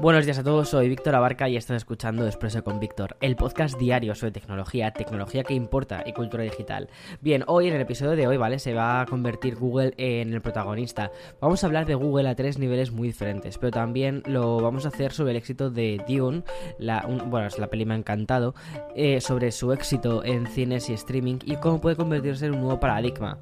Buenos días a todos, soy Víctor Abarca y estás escuchando Expreso con Víctor, el podcast diario sobre tecnología, tecnología que importa y cultura digital. Bien, hoy en el episodio de hoy, ¿vale? Se va a convertir Google en el protagonista. Vamos a hablar de Google a tres niveles muy diferentes, pero también lo vamos a hacer sobre el éxito de Dune, la, bueno, es la peli me ha encantado, eh, sobre su éxito en cines y streaming y cómo puede convertirse en un nuevo paradigma.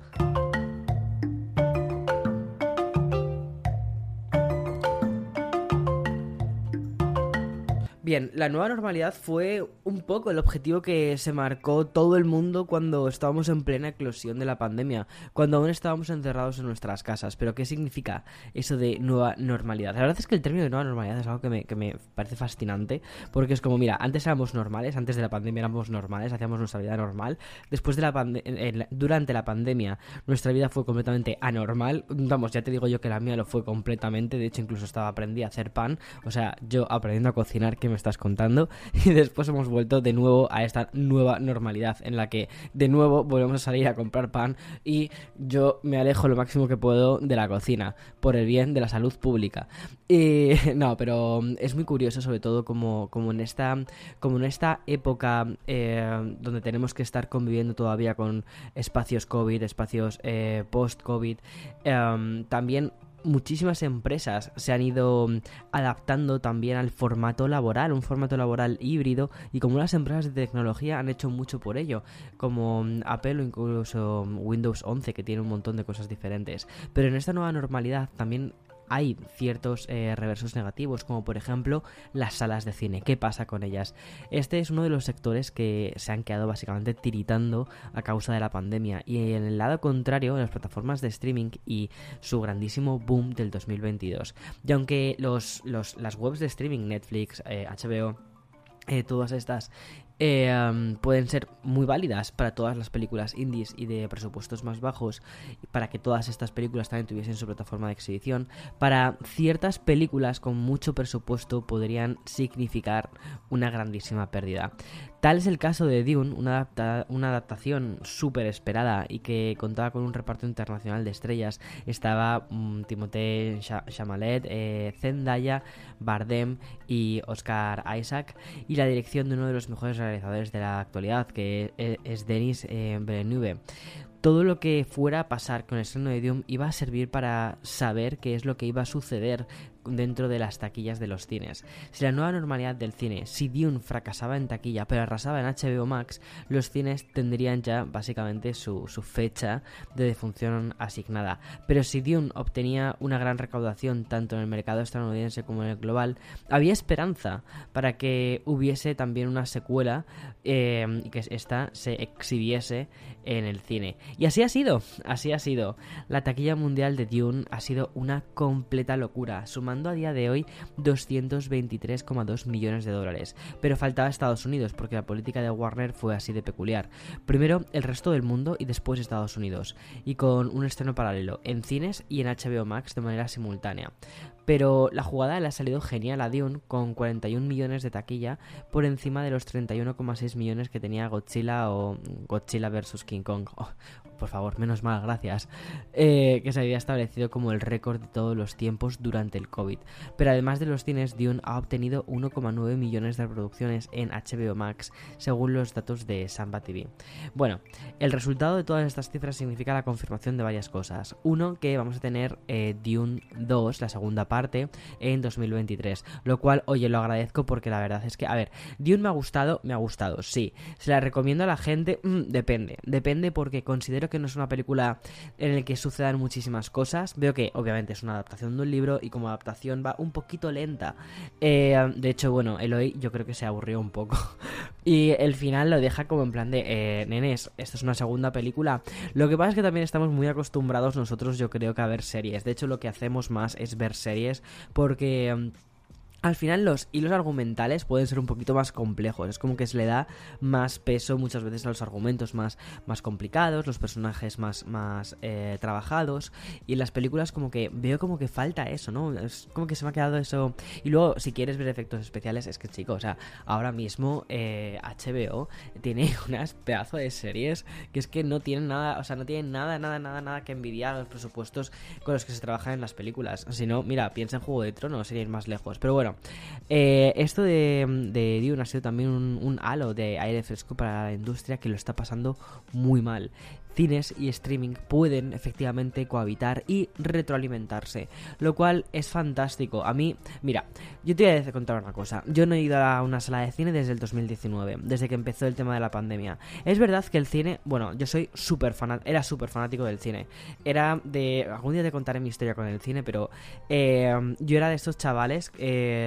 Bien, la nueva normalidad fue un poco el objetivo que se marcó todo el mundo cuando estábamos en plena eclosión de la pandemia, cuando aún estábamos encerrados en nuestras casas. Pero ¿qué significa eso de nueva normalidad? La verdad es que el término de nueva normalidad es algo que me, que me parece fascinante, porque es como, mira, antes éramos normales, antes de la pandemia éramos normales, hacíamos nuestra vida normal, después de la durante la pandemia nuestra vida fue completamente anormal, vamos, ya te digo yo que la mía lo fue completamente, de hecho incluso estaba aprendí a hacer pan, o sea, yo aprendiendo a cocinar que me estás contando. Y después hemos vuelto de nuevo a esta nueva normalidad en la que de nuevo volvemos a salir a comprar pan y yo me alejo lo máximo que puedo de la cocina por el bien de la salud pública. Y no, pero es muy curioso sobre todo como, como, en, esta, como en esta época eh, donde tenemos que estar conviviendo todavía con espacios COVID, espacios eh, post-COVID, eh, también muchísimas empresas se han ido mm, adaptando también al formato laboral, un formato laboral híbrido, y como las empresas de tecnología han hecho mucho por ello, como mm, Apple o incluso mm, Windows 11, que tiene un montón de cosas diferentes. Pero en esta nueva normalidad también hay ciertos eh, reversos negativos, como por ejemplo las salas de cine. ¿Qué pasa con ellas? Este es uno de los sectores que se han quedado básicamente tiritando a causa de la pandemia. Y en el lado contrario, las plataformas de streaming y su grandísimo boom del 2022. Y aunque los, las webs de streaming, Netflix, HBO, eh, todas estas eh, pueden ser muy válidas para todas las películas indies y de presupuestos más bajos, para que todas estas películas también tuviesen su plataforma de exhibición. Para ciertas películas con mucho presupuesto podrían significar una grandísima pérdida. Tal es el caso de Dune, una, adaptación súper esperada y que contaba con un reparto internacional de estrellas. Estaba um, Timothée Chamalet, eh, Zendaya, Bardem y Oscar Isaac y la dirección de uno de los mejores realizadores de la actualidad, que es Denis eh, todo lo que fuera a pasar con el estreno de Dune iba a servir para saber qué es lo que iba a suceder dentro de las taquillas de los cines. Si la nueva normalidad del cine, si Dune fracasaba en taquilla pero arrasaba en HBO Max, los cines tendrían ya básicamente su, fecha de defunción asignada. Pero si Dune obtenía una gran recaudación tanto en el mercado estadounidense como en el global, había esperanza para que hubiese también una secuela eh, y que esta se exhibiese en el cine. Y así ha sido, así ha sido. La taquilla mundial de Dune ha sido una completa locura, sumando a día de hoy 223,2 millones de dólares. Pero faltaba Estados Unidos porque la política de Warner fue así de peculiar. Primero el resto del mundo y después Estados Unidos. Y con un estreno paralelo en cines y en HBO Max de manera simultánea pero la jugada le ha salido genial a Dune con 41 millones de taquilla por encima de los 31,6 millones que tenía Godzilla o Godzilla vs. King Kong. Oh, por favor, menos mal, gracias. Eh, que se había establecido como el récord de todos los tiempos durante el COVID. Pero además de los cines, Dune ha obtenido 1,9 millones de reproducciones en HBO Max, según los datos de Samba TV. Bueno, el resultado de todas estas cifras significa la confirmación de varias cosas. Uno, que vamos a tener eh, Dune 2, la segunda parte en 2023. Lo cual, oye, lo agradezco porque la verdad es que, a ver, Dune me ha gustado, me ha gustado, sí. Se la recomiendo a la gente, mm, depende. Depende porque considero que no es una película en la que sucedan muchísimas cosas. Veo que, obviamente, es una adaptación de un libro y como adaptación va un poquito lenta. Eh, de hecho, bueno, Eloy yo creo que se aburrió un poco. y el final lo deja como en plan de, eh, nenes, esta es una segunda película. Lo que pasa es que también estamos muy acostumbrados nosotros, yo creo que a ver series. De hecho, lo que hacemos más es ver series porque mm, al final los hilos argumentales pueden ser un poquito más complejos, es como que se le da más peso muchas veces a los argumentos más, más complicados, los personajes más, más eh, trabajados. Y en las películas como que veo como que falta eso, ¿no? Es como que se me ha quedado eso. Y luego si quieres ver efectos especiales es que chicos, o sea, ahora mismo eh, HBO tiene unas pedazo de series que es que no tienen nada, o sea, no tienen nada, nada, nada, nada que envidiar a los presupuestos con los que se trabajan en las películas, si no, mira, piensa en Juego de Tronos, sería ir más lejos, pero bueno, eh, esto de, de, Dune ha sido también un, halo de aire fresco para la industria que lo está pasando muy mal cines y streaming pueden efectivamente cohabitar y retroalimentarse, lo cual es fantástico. A mí, mira, yo te voy a contar una cosa. Yo no he ido a una sala de cine desde el 2019, desde que empezó el tema de la pandemia. Es verdad que el cine, bueno, yo soy súper fanático, era súper fanático del cine. Era de, algún día te contaré mi historia con el cine, pero eh, yo era de estos chavales eh,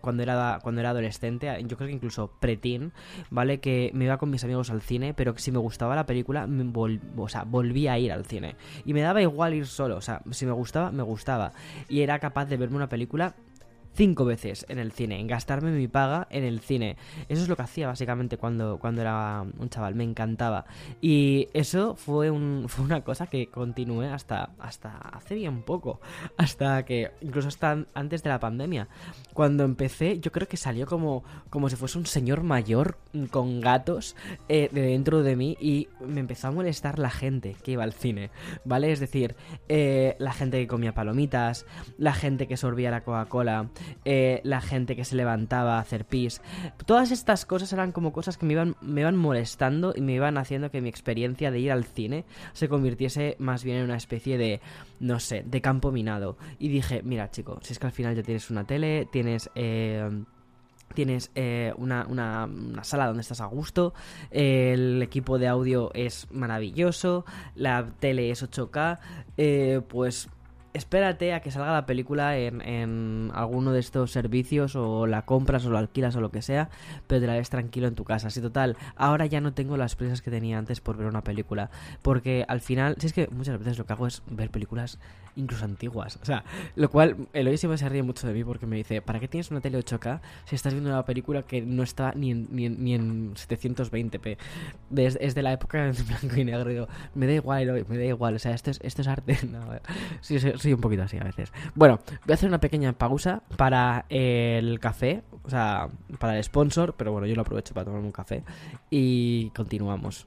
cuando era cuando era adolescente, yo creo que incluso preteen, ¿vale? Que me iba con mis amigos al cine, pero que si me gustaba la película me volvía o sea, volvía a ir al cine. Y me daba igual ir solo, o sea, si me gustaba, me gustaba. Y era capaz de verme una película cinco veces en el cine, en gastarme mi paga en el cine. Eso es lo que hacía básicamente cuando, cuando era un chaval, me encantaba. Y eso fue, un, fue una cosa que continué hasta, hasta hace bien poco, hasta que incluso hasta antes de la pandemia. Cuando empecé, yo creo que salió como, como si fuese un señor mayor con gatos eh, de dentro de mí y me empezó a molestar la gente que iba al cine, ¿vale? Es decir, eh, la gente que comía palomitas, la gente que sorbía la Coca-Cola, eh, la gente que se levantaba a hacer pis. Todas estas cosas eran como cosas que me iban, me iban molestando y me iban haciendo que mi experiencia de ir al cine se convirtiese más bien en una especie de, no sé, de campo minado. Y dije, mira chico, si es que al final ya tienes una tele, tienes... Eh, Tienes eh, una, una, sala donde estás a gusto, el equipo de audio es maravilloso, la tele es 8K, pues espérate a que salga la película en, en, alguno de estos servicios o la compras o la alquilas o lo que sea, pero te la ves tranquilo en tu casa. Así total, ahora ya no tengo las prisas que tenía antes por ver una película, porque al final, si es que muchas veces lo que hago es ver películas incluso antiguas, o sea, lo cual Eloy siempre se ríe mucho de mí porque me dice, ¿para qué tienes una tele 8K si estás viendo una película que no está ni en, ni en, ni en 720p? Es, de la época en blanco y negro, me da igual me da igual, o sea, esto es, esto es arte, no, sí, sí, sí, un poquito así a veces. Bueno, voy a hacer una pequeña pausa para el café, o sea, para el sponsor, pero bueno, yo lo aprovecho para tomarme un café y continuamos.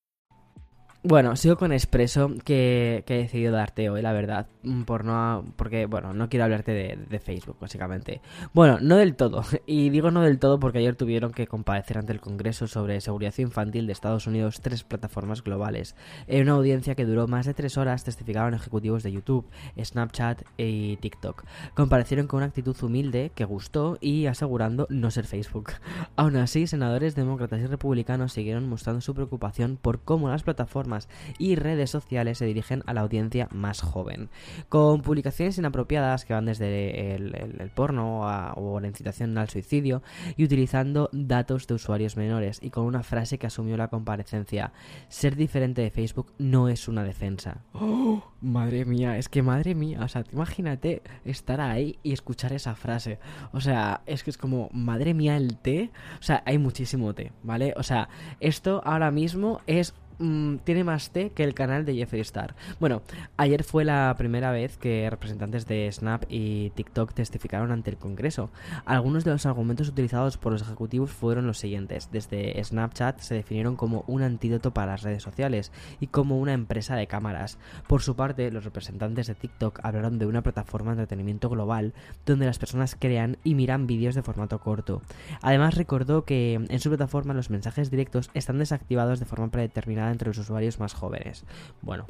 Bueno, sigo con Expreso, que, he decidido darte hoy, la verdad. Mm, por no, porque, bueno, no quiero hablarte de, Facebook, básicamente. Bueno, no del todo. Y digo no del todo porque ayer tuvieron que comparecer ante el Congreso sobre Seguridad Infantil de Estados Unidos tres plataformas globales. En una audiencia que duró más de tres horas, testificaron ejecutivos de YouTube, Snapchat y TikTok. Comparecieron con una actitud humilde que gustó y asegurando no ser Facebook. Aún así, senadores demócratas y republicanos siguieron mostrando su preocupación por cómo las plataformas y redes sociales se dirigen a la audiencia más joven, con publicaciones inapropiadas que van desde el, porno o la incitación al suicidio y utilizando datos de usuarios menores y con una frase que asumió la comparecencia, ser diferente de Facebook no es una defensa. ¡Oh! Madre mía, es que madre mía, o sea, imagínate estar ahí y escuchar esa frase. O sea, es que es como, madre mía, el té. O sea, hay muchísimo té, ¿vale? O sea, esto ahora mismo es mm, tiene más T que el canal de Jeffree Star. Bueno, ayer fue la primera vez que representantes de Snap y TikTok testificaron ante el Congreso. Algunos de los argumentos utilizados por los ejecutivos fueron los siguientes. Desde Snapchat se definieron como un antídoto para las redes sociales y como una empresa de cámaras. Por su parte, los representantes de TikTok hablaron de una plataforma de entretenimiento global donde las personas crean y miran vídeos de formato corto. Además, recordó que en su plataforma los mensajes directos están desactivados de forma predeterminada entre los usuarios más jóvenes. Bueno,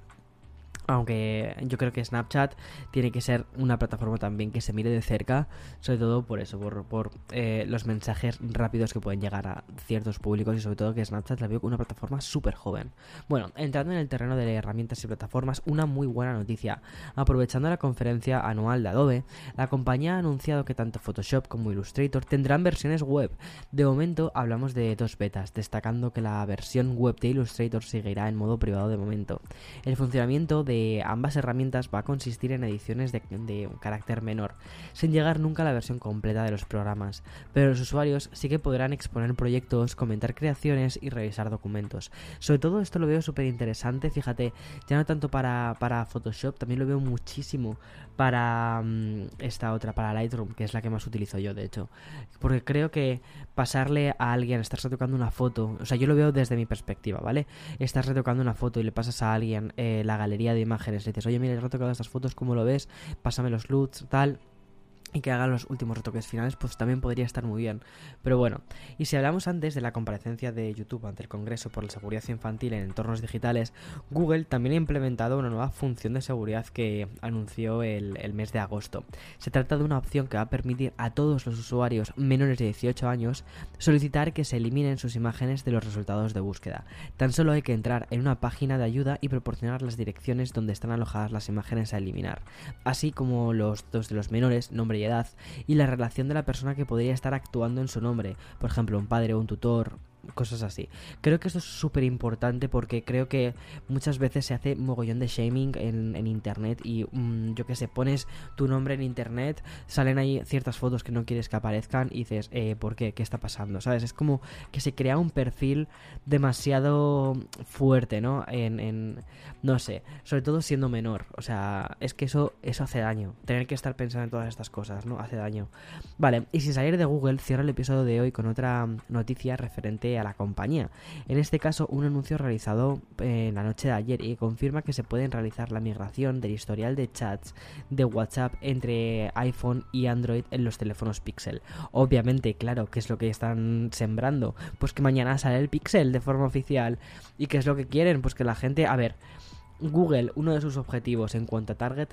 aunque yo creo que Snapchat tiene que ser una plataforma también que se mire de cerca, sobre todo por eso, por, eh, los mensajes rápidos que pueden llegar a ciertos públicos y sobre todo que Snapchat la veo una plataforma súper joven. Bueno, entrando en el terreno de herramientas y plataformas, una muy buena noticia. Aprovechando la conferencia anual de Adobe, la compañía ha anunciado que tanto Photoshop como Illustrator tendrán versiones web. De momento hablamos de dos betas, destacando que la versión web de Illustrator seguirá en modo privado de momento. El funcionamiento de ambas herramientas va a consistir en ediciones de, un carácter menor, sin llegar nunca a la versión completa de los programas, pero los usuarios sí que podrán exponer proyectos, comentar creaciones y revisar documentos. Sobre todo esto lo veo súper interesante, fíjate, ya no tanto para, para Photoshop, también lo veo muchísimo para mm, esta otra, para Lightroom, que es la que más utilizo yo, de hecho. Porque creo que pasarle a alguien, estás retocando una foto, o sea, yo lo veo desde mi perspectiva, ¿vale? Estás retocando una foto y le pasas a alguien eh, la galería de imágenes, le dices, oye, mira, he retocado estas fotos, ¿cómo lo ves? Pásame los LUTs, tal y que haga los últimos retoques finales, pues también podría estar muy bien. Pero bueno, y si hablamos antes de la comparecencia de YouTube ante el Congreso por la Seguridad Infantil en entornos digitales, Google también ha implementado una nueva función de seguridad que anunció el, el mes de agosto. Se trata de una opción que va a permitir a todos los usuarios menores de 18 años solicitar que se eliminen sus imágenes de los resultados de búsqueda. Tan solo hay que entrar en una página de ayuda y proporcionar las direcciones donde están alojadas las imágenes a eliminar, así como los dos de los menores, nombre y y la relación de la persona que podría estar actuando en su nombre, por ejemplo, un padre o un tutor, cosas así. Creo que esto es súper importante porque creo que muchas veces se hace mogollón de shaming en, internet y mm, yo que sé, pones tu nombre en internet, salen ahí ciertas fotos que no quieres que aparezcan y dices, eh, ¿por qué? ¿Qué está pasando? ¿Sabes? Es como que se crea un perfil demasiado fuerte, ¿no? En, en no sé, sobre todo siendo menor. O sea, es que eso, eso hace daño. Tener que estar pensando en todas estas cosas, ¿no? Hace daño. Vale, y sin salir de Google, cierro el episodio de hoy con otra noticia referente a la compañía. En este caso, un anuncio realizado eh, en la noche de ayer y confirma que se pueden realizar la migración del historial de chats de WhatsApp entre iPhone y Android en los teléfonos Pixel. Obviamente, claro, ¿qué es lo que están sembrando? Pues que mañana sale el Pixel de forma oficial. ¿Y qué es lo que quieren? Pues que la gente, a ver, Google, uno de sus objetivos en cuanto a target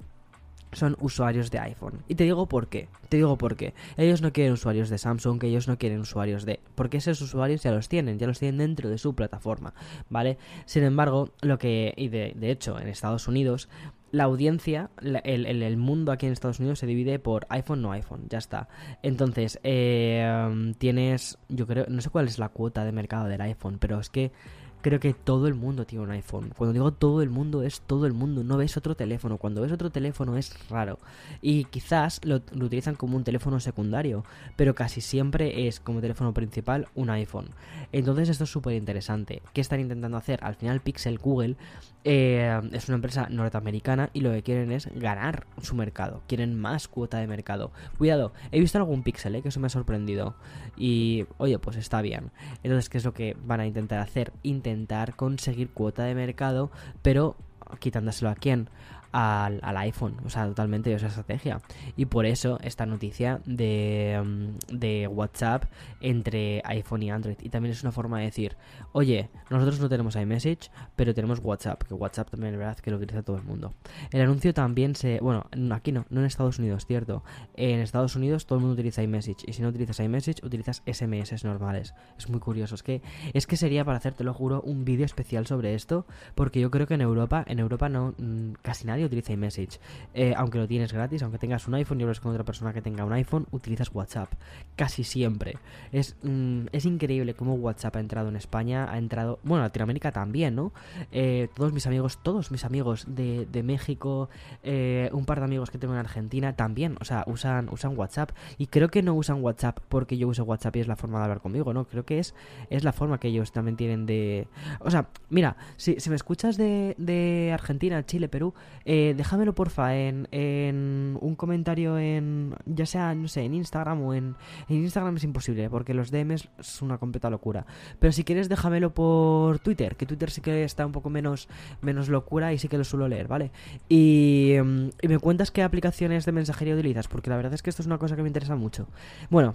son usuarios de iPhone. Y te digo por qué. Te digo por qué. Ellos no quieren usuarios de Samsung, que ellos no quieren usuarios de... Porque esos usuarios ya los tienen, ya los tienen dentro de su plataforma, ¿vale? Sin embargo, lo que... Y de, hecho, en Estados Unidos, la audiencia, el, el, mundo aquí en Estados Unidos se divide por iPhone, no iPhone, ya está. Entonces, eh, tienes, yo creo, no sé cuál es la cuota de mercado del iPhone, pero es que creo que todo el mundo tiene un iPhone. Cuando digo todo el mundo, es todo el mundo. No ves otro teléfono. Cuando ves otro teléfono es raro. Y quizás lo, utilizan como un teléfono secundario, pero casi siempre es como teléfono principal un iPhone. Entonces esto es súper interesante. ¿Qué están intentando hacer? Al final Pixel Google eh, es una empresa norteamericana y lo que quieren es ganar su mercado. Quieren más cuota de mercado. Cuidado, he visto algún Pixel, eh, que eso me ha sorprendido. Y oye, pues está bien. Entonces, ¿qué es lo que van a intentar hacer? Intentar conseguir cuota de mercado, pero quitándoselo a quién? Al, iPhone, o sea, totalmente esa estrategia. Y por eso esta noticia de, mm, de, WhatsApp entre iPhone y Android. Y también es una forma de decir, oye, nosotros no tenemos iMessage, pero tenemos WhatsApp, que WhatsApp también es verdad que lo utiliza todo el mundo. El anuncio también se, bueno, aquí no, no en Estados Unidos, cierto. En Estados Unidos todo el mundo utiliza iMessage y si no utilizas iMessage, utilizas SMS normales. Es muy curioso, es que es que sería para hacer, te lo juro, un vídeo especial sobre esto, porque yo creo que en Europa, en Europa no mm, casi nadie nadie utiliza iMessage. Eh, aunque lo tienes gratis, aunque tengas un iPhone y hablas con otra persona que tenga un iPhone, utilizas WhatsApp. Casi siempre. Es, mm, es increíble cómo WhatsApp ha entrado en España, ha entrado, bueno, Latinoamérica también, ¿no? Eh, todos mis amigos, todos mis amigos de, de México, eh, un par de amigos que tengo en Argentina también, o sea, usan, usan WhatsApp. Y creo que no usan WhatsApp porque yo uso WhatsApp y es la forma de hablar conmigo, ¿no? Creo que es, es la forma que ellos también tienen de... O sea, mira, si, si me escuchas de, de Argentina, Chile, Perú, eh, déjamelo porfa en, en un comentario en, ya sea, no sé, en Instagram o en... En Instagram es imposible porque los DMs es una completa locura. Pero si quieres déjamelo por Twitter, que Twitter sí que está un poco menos, menos locura y sí que lo suelo leer, ¿vale? Y, mm, y me cuentas qué aplicaciones de mensajería utilizas, porque la verdad es que esto es una cosa que me interesa mucho. Bueno,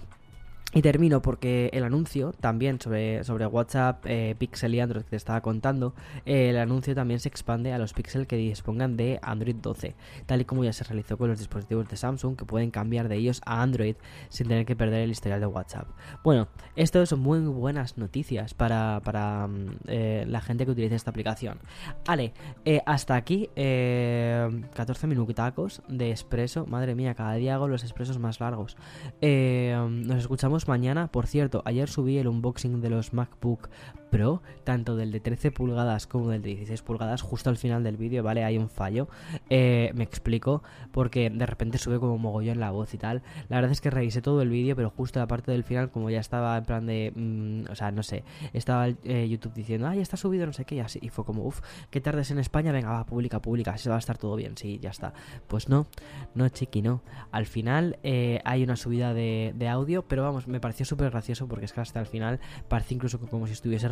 y termino porque el anuncio también sobre, sobre WhatsApp, eh, Pixel y Android que te estaba contando, eh, el anuncio también se expande a los Pixel que dispongan de Android 12, tal y como ya se realizó con los dispositivos de Samsung que pueden cambiar de ellos a Android sin tener que perder el historial de WhatsApp. Bueno, esto son muy buenas noticias para, para mm, eh, la gente que utiliza esta aplicación. Vale, eh, hasta aquí eh, 14 minutacos de expreso. Madre mía, cada día hago los expresos más largos. Eh, nos escuchamos mañana. Por cierto, ayer subí el unboxing de los MacBook Pro, tanto del de 13 pulgadas como del de 16 pulgadas. Justo al final del vídeo, ¿vale? Hay un fallo. Eh, me explico, porque de repente sube como mogollón la voz y tal. La verdad es que revisé todo el vídeo, pero justo la parte del final, como ya estaba en plan de. mm, o sea, no sé. Estaba eh, YouTube diciendo, ah, ya está subido, no sé qué, y así. Y fue como, uff, qué tardes en España, venga, va, publica, publica, así va a estar todo bien, sí, ya está. Pues no, no, chiqui, no. Al final eh, hay una subida de, de audio, pero vamos, me pareció súper gracioso porque es que hasta el final parece incluso como si estuviese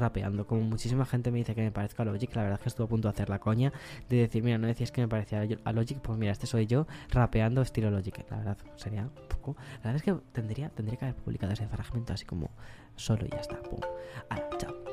Como muchísima gente me dice que me parezca a Logic, la verdad es que estuve a punto de hacer la coña de decir, mira, no decías que me parecía a Logic, pues mira, este soy yo rapeando estilo Logic. La verdad, sería un poco. La verdad es que tendría, tendría que haber publicado ese fragmento así como solo y ya está. Pum. Chao.